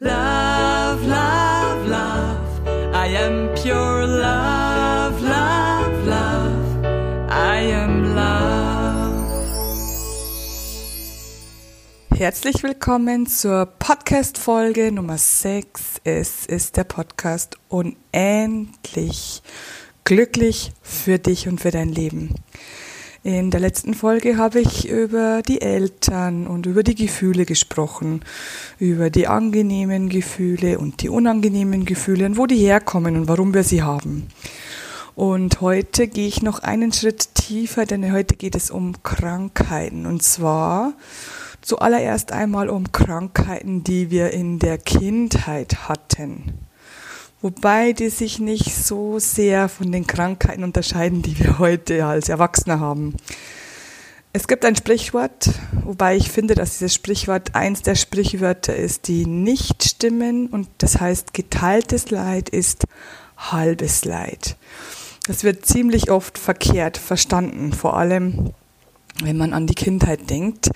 Love, love, love. I am pure love, love, love. I am love. Herzlich willkommen zur Podcast-Folge Nummer 6. Es ist der Podcast Unendlich glücklich für dich und für dein Leben. In der letzten Folge habe ich über die Eltern und über die Gefühle gesprochen, über die angenehmen Gefühle und die unangenehmen Gefühle und wo die herkommen und warum wir sie haben. Und heute gehe ich noch einen Schritt tiefer, denn heute geht es um Krankheiten. Und zwar zuallererst einmal um Krankheiten, die wir in der Kindheit hatten wobei die sich nicht so sehr von den Krankheiten unterscheiden, die wir heute als Erwachsene haben. Es gibt ein Sprichwort, wobei ich finde, dass dieses Sprichwort eins der Sprichwörter ist, die nicht stimmen und das heißt, geteiltes Leid ist halbes Leid. Das wird ziemlich oft verkehrt verstanden, vor allem wenn man an die Kindheit denkt.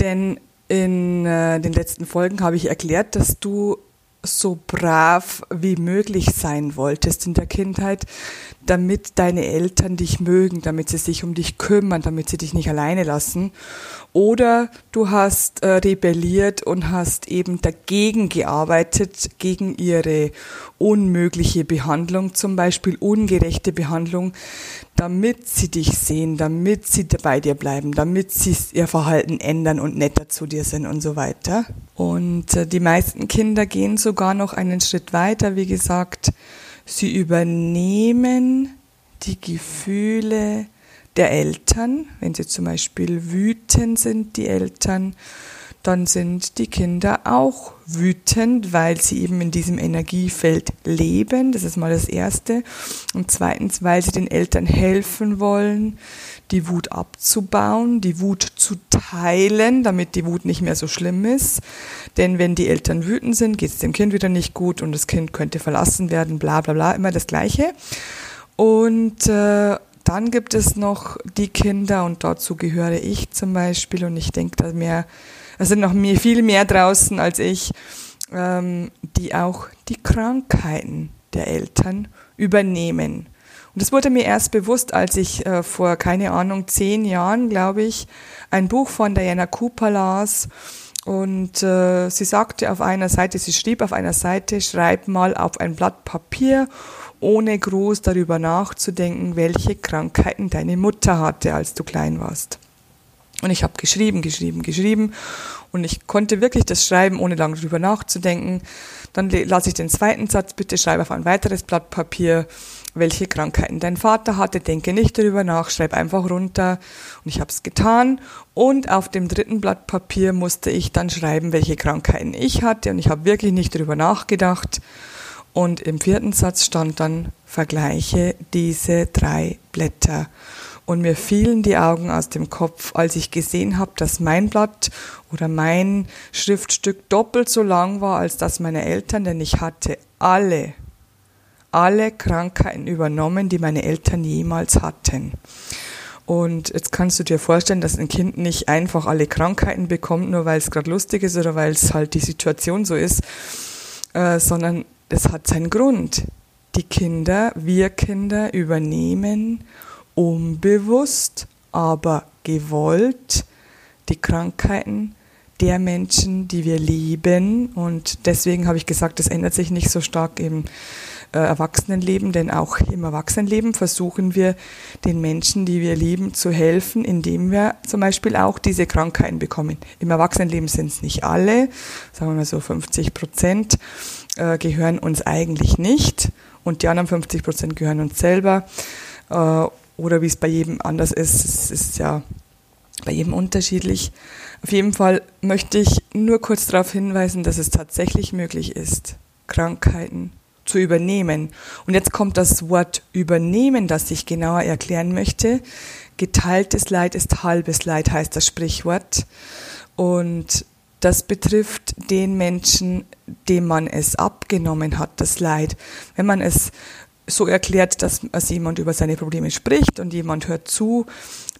Denn in äh, den letzten Folgen habe ich erklärt, dass du so brav wie möglich sein wolltest in der Kindheit, damit deine Eltern dich mögen, damit sie sich um dich kümmern, damit sie dich nicht alleine lassen. Oder du hast äh, rebelliert und hast eben dagegen gearbeitet, gegen ihre unmögliche Behandlung, zum Beispiel ungerechte Behandlung, damit sie dich sehen, damit sie bei dir bleiben, damit sie ihr Verhalten ändern und netter zu dir sind und so weiter. Und äh, die meisten Kinder gehen sogar noch einen Schritt weiter, wie gesagt, Sie übernehmen die Gefühle der Eltern. Wenn sie zum Beispiel wütend sind, die Eltern, dann sind die Kinder auch wütend, weil sie eben in diesem Energiefeld leben. Das ist mal das Erste. Und zweitens, weil sie den Eltern helfen wollen, die Wut abzubauen, die Wut zu teilen, damit die Wut nicht mehr so schlimm ist. Denn wenn die Eltern wütend sind, geht es dem Kind wieder nicht gut und das Kind könnte verlassen werden, bla bla bla, immer das Gleiche. Und äh, dann gibt es noch die Kinder und dazu gehöre ich zum Beispiel und ich denke, da mehr, es sind noch mehr, viel mehr draußen als ich, ähm, die auch die Krankheiten der Eltern übernehmen. Und das wurde mir erst bewusst, als ich äh, vor, keine Ahnung, zehn Jahren, glaube ich, ein Buch von Diana Cooper las. Und äh, sie sagte auf einer Seite, sie schrieb auf einer Seite, schreib mal auf ein Blatt Papier, ohne groß darüber nachzudenken, welche Krankheiten deine Mutter hatte, als du klein warst. Und ich habe geschrieben, geschrieben, geschrieben und ich konnte wirklich das schreiben, ohne lange darüber nachzudenken. Dann lasse ich den zweiten Satz, bitte schreibe auf ein weiteres Blatt Papier, welche Krankheiten dein Vater hatte. Denke nicht darüber nach, schreib einfach runter. Und ich habe es getan. Und auf dem dritten Blatt Papier musste ich dann schreiben, welche Krankheiten ich hatte. Und ich habe wirklich nicht darüber nachgedacht. Und im vierten Satz stand dann, vergleiche diese drei Blätter. Und mir fielen die Augen aus dem Kopf, als ich gesehen habe, dass mein Blatt oder mein Schriftstück doppelt so lang war als das meiner Eltern, denn ich hatte alle alle Krankheiten übernommen, die meine Eltern jemals hatten. Und jetzt kannst du dir vorstellen, dass ein Kind nicht einfach alle Krankheiten bekommt, nur weil es gerade lustig ist oder weil es halt die Situation so ist, äh, sondern es hat seinen Grund. Die Kinder, wir Kinder übernehmen unbewusst, aber gewollt die Krankheiten der Menschen, die wir lieben. Und deswegen habe ich gesagt, das ändert sich nicht so stark eben äh, Erwachsenenleben, denn auch im Erwachsenenleben versuchen wir den Menschen, die wir lieben, zu helfen, indem wir zum Beispiel auch diese Krankheiten bekommen. Im Erwachsenenleben sind es nicht alle, sagen wir mal so 50 Prozent äh, gehören uns eigentlich nicht und die anderen 50 Prozent gehören uns selber. Äh, oder wie es bei jedem anders ist, es ist ja bei jedem unterschiedlich. Auf jeden Fall möchte ich nur kurz darauf hinweisen, dass es tatsächlich möglich ist, Krankheiten zu übernehmen. Und jetzt kommt das Wort übernehmen, das ich genauer erklären möchte. Geteiltes Leid ist halbes Leid, heißt das Sprichwort. Und das betrifft den Menschen, dem man es abgenommen hat, das Leid. Wenn man es so erklärt, dass also jemand über seine Probleme spricht und jemand hört zu,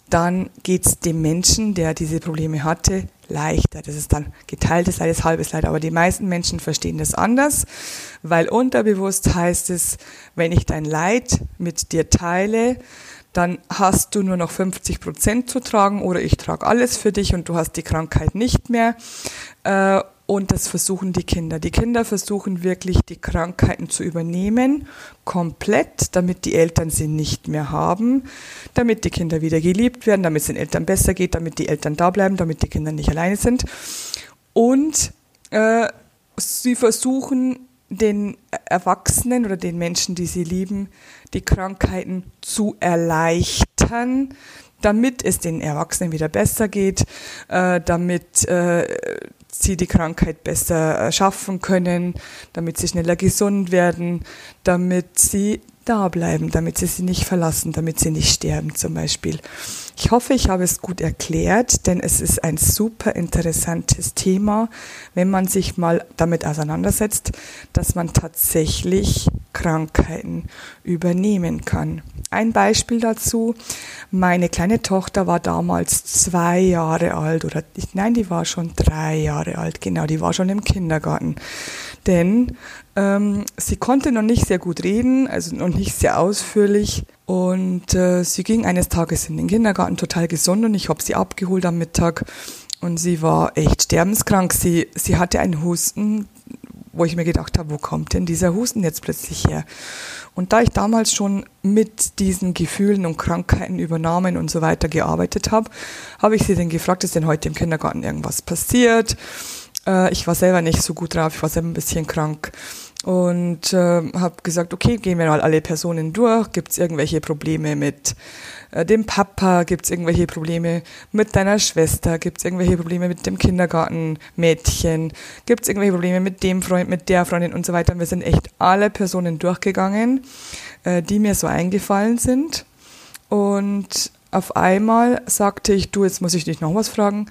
dann geht es dem Menschen, der diese Probleme hatte, leichter. Das ist dann geteiltes Leid, halbes Leid. Aber die meisten Menschen verstehen das anders, weil unterbewusst heißt es, wenn ich dein Leid mit dir teile, dann hast du nur noch 50 Prozent zu tragen oder ich trage alles für dich und du hast die Krankheit nicht mehr. Und das versuchen die Kinder. Die Kinder versuchen wirklich, die Krankheiten zu übernehmen, komplett, damit die Eltern sie nicht mehr haben, damit die Kinder wieder geliebt werden, damit es den Eltern besser geht, damit die Eltern da bleiben, damit die Kinder nicht alleine sind. Und äh, sie versuchen, den Erwachsenen oder den Menschen, die sie lieben, die Krankheiten zu erleichtern, damit es den Erwachsenen wieder besser geht, äh, damit äh, sie die Krankheit besser schaffen können, damit sie schneller gesund werden, damit sie da bleiben, damit sie sie nicht verlassen, damit sie nicht sterben zum Beispiel. Ich hoffe, ich habe es gut erklärt, denn es ist ein super interessantes Thema, wenn man sich mal damit auseinandersetzt, dass man tatsächlich Krankheiten übernehmen kann. Ein Beispiel dazu. Meine kleine Tochter war damals zwei Jahre alt oder nein, die war schon drei Jahre alt, genau, die war schon im Kindergarten. Denn ähm, sie konnte noch nicht sehr gut reden, also noch nicht sehr ausführlich. Und äh, sie ging eines Tages in den Kindergarten total gesund und ich habe sie abgeholt am Mittag und sie war echt sterbenskrank. Sie, sie hatte einen Husten, wo ich mir gedacht habe, wo kommt denn dieser Husten jetzt plötzlich her? Und da ich damals schon mit diesen Gefühlen und Krankheiten, Übernahmen und so weiter gearbeitet habe, habe ich sie dann gefragt, ist denn heute im Kindergarten irgendwas passiert? Äh, ich war selber nicht so gut drauf, ich war selber ein bisschen krank und äh, habe gesagt, okay, gehen wir mal alle Personen durch. Gibt es irgendwelche Probleme mit äh, dem Papa? Gibt es irgendwelche Probleme mit deiner Schwester? Gibt es irgendwelche Probleme mit dem Kindergartenmädchen? Gibt es irgendwelche Probleme mit dem Freund, mit der Freundin und so weiter? Und wir sind echt alle Personen durchgegangen, äh, die mir so eingefallen sind. Und auf einmal sagte ich, du, jetzt muss ich dich noch was fragen.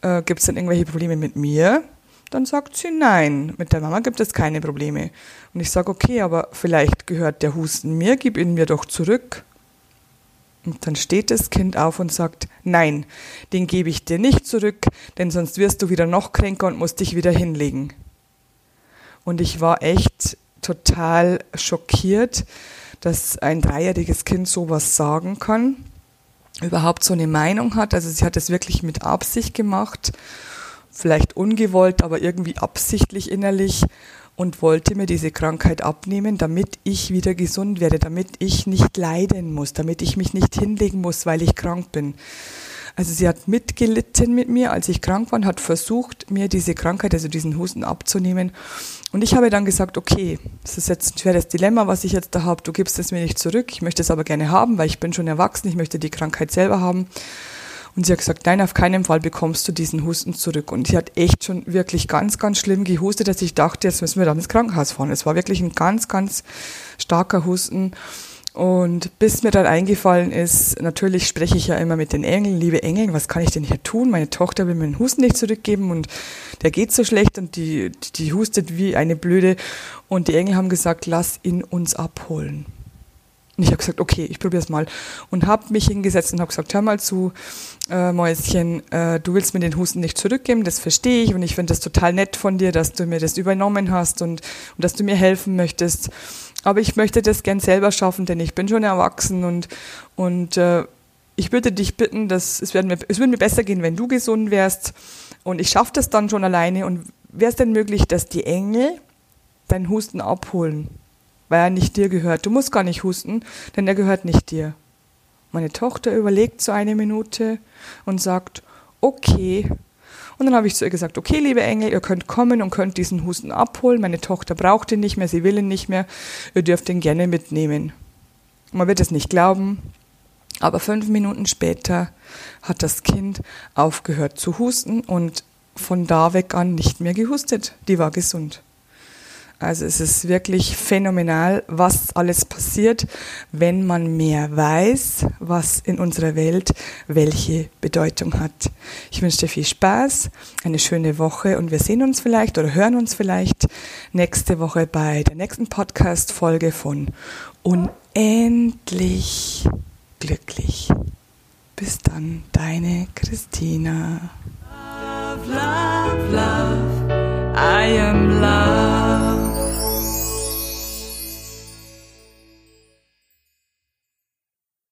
Äh, Gibt es denn irgendwelche Probleme mit mir? Dann sagt sie, nein, mit der Mama gibt es keine Probleme. Und ich sage, okay, aber vielleicht gehört der Husten mir, gib ihn mir doch zurück. Und dann steht das Kind auf und sagt, nein, den gebe ich dir nicht zurück, denn sonst wirst du wieder noch kränker und musst dich wieder hinlegen. Und ich war echt total schockiert, dass ein dreijähriges Kind sowas sagen kann, überhaupt so eine Meinung hat. Also sie hat es wirklich mit Absicht gemacht vielleicht ungewollt, aber irgendwie absichtlich innerlich und wollte mir diese Krankheit abnehmen, damit ich wieder gesund werde, damit ich nicht leiden muss, damit ich mich nicht hinlegen muss, weil ich krank bin. Also sie hat mitgelitten mit mir, als ich krank war, und hat versucht, mir diese Krankheit, also diesen Husten abzunehmen. Und ich habe dann gesagt, okay, das ist jetzt ein schweres Dilemma, was ich jetzt da habe. Du gibst es mir nicht zurück. Ich möchte es aber gerne haben, weil ich bin schon erwachsen. Ich möchte die Krankheit selber haben. Und sie hat gesagt, nein, auf keinen Fall bekommst du diesen Husten zurück. Und sie hat echt schon wirklich ganz, ganz schlimm gehustet, dass ich dachte, jetzt müssen wir dann ins Krankenhaus fahren. Es war wirklich ein ganz, ganz starker Husten. Und bis mir dann eingefallen ist, natürlich spreche ich ja immer mit den Engeln, liebe Engel, was kann ich denn hier tun? Meine Tochter will mir den Husten nicht zurückgeben und der geht so schlecht und die, die hustet wie eine Blöde. Und die Engel haben gesagt, lass ihn uns abholen. Und ich habe gesagt, okay, ich probiere es mal. Und habe mich hingesetzt und habe gesagt, hör mal zu, äh, Mäuschen, äh, du willst mir den Husten nicht zurückgeben, das verstehe ich und ich finde das total nett von dir, dass du mir das übernommen hast und, und dass du mir helfen möchtest. Aber ich möchte das gern selber schaffen, denn ich bin schon erwachsen und, und äh, ich würde dich bitten, dass es, mir, es würde mir besser gehen, wenn du gesund wärst und ich schaffe das dann schon alleine und wäre es denn möglich, dass die Engel deinen Husten abholen? Weil er nicht dir gehört. Du musst gar nicht husten, denn er gehört nicht dir. Meine Tochter überlegt so eine Minute und sagt, okay. Und dann habe ich zu ihr gesagt, okay, liebe Engel, ihr könnt kommen und könnt diesen Husten abholen. Meine Tochter braucht ihn nicht mehr, sie will ihn nicht mehr. Ihr dürft ihn gerne mitnehmen. Man wird es nicht glauben, aber fünf Minuten später hat das Kind aufgehört zu husten und von da weg an nicht mehr gehustet. Die war gesund. Also es ist wirklich phänomenal, was alles passiert, wenn man mehr weiß, was in unserer Welt welche Bedeutung hat. Ich wünsche dir viel Spaß, eine schöne Woche und wir sehen uns vielleicht oder hören uns vielleicht nächste Woche bei der nächsten Podcast-Folge von Unendlich glücklich. Bis dann, deine Christina. love, love. I am love.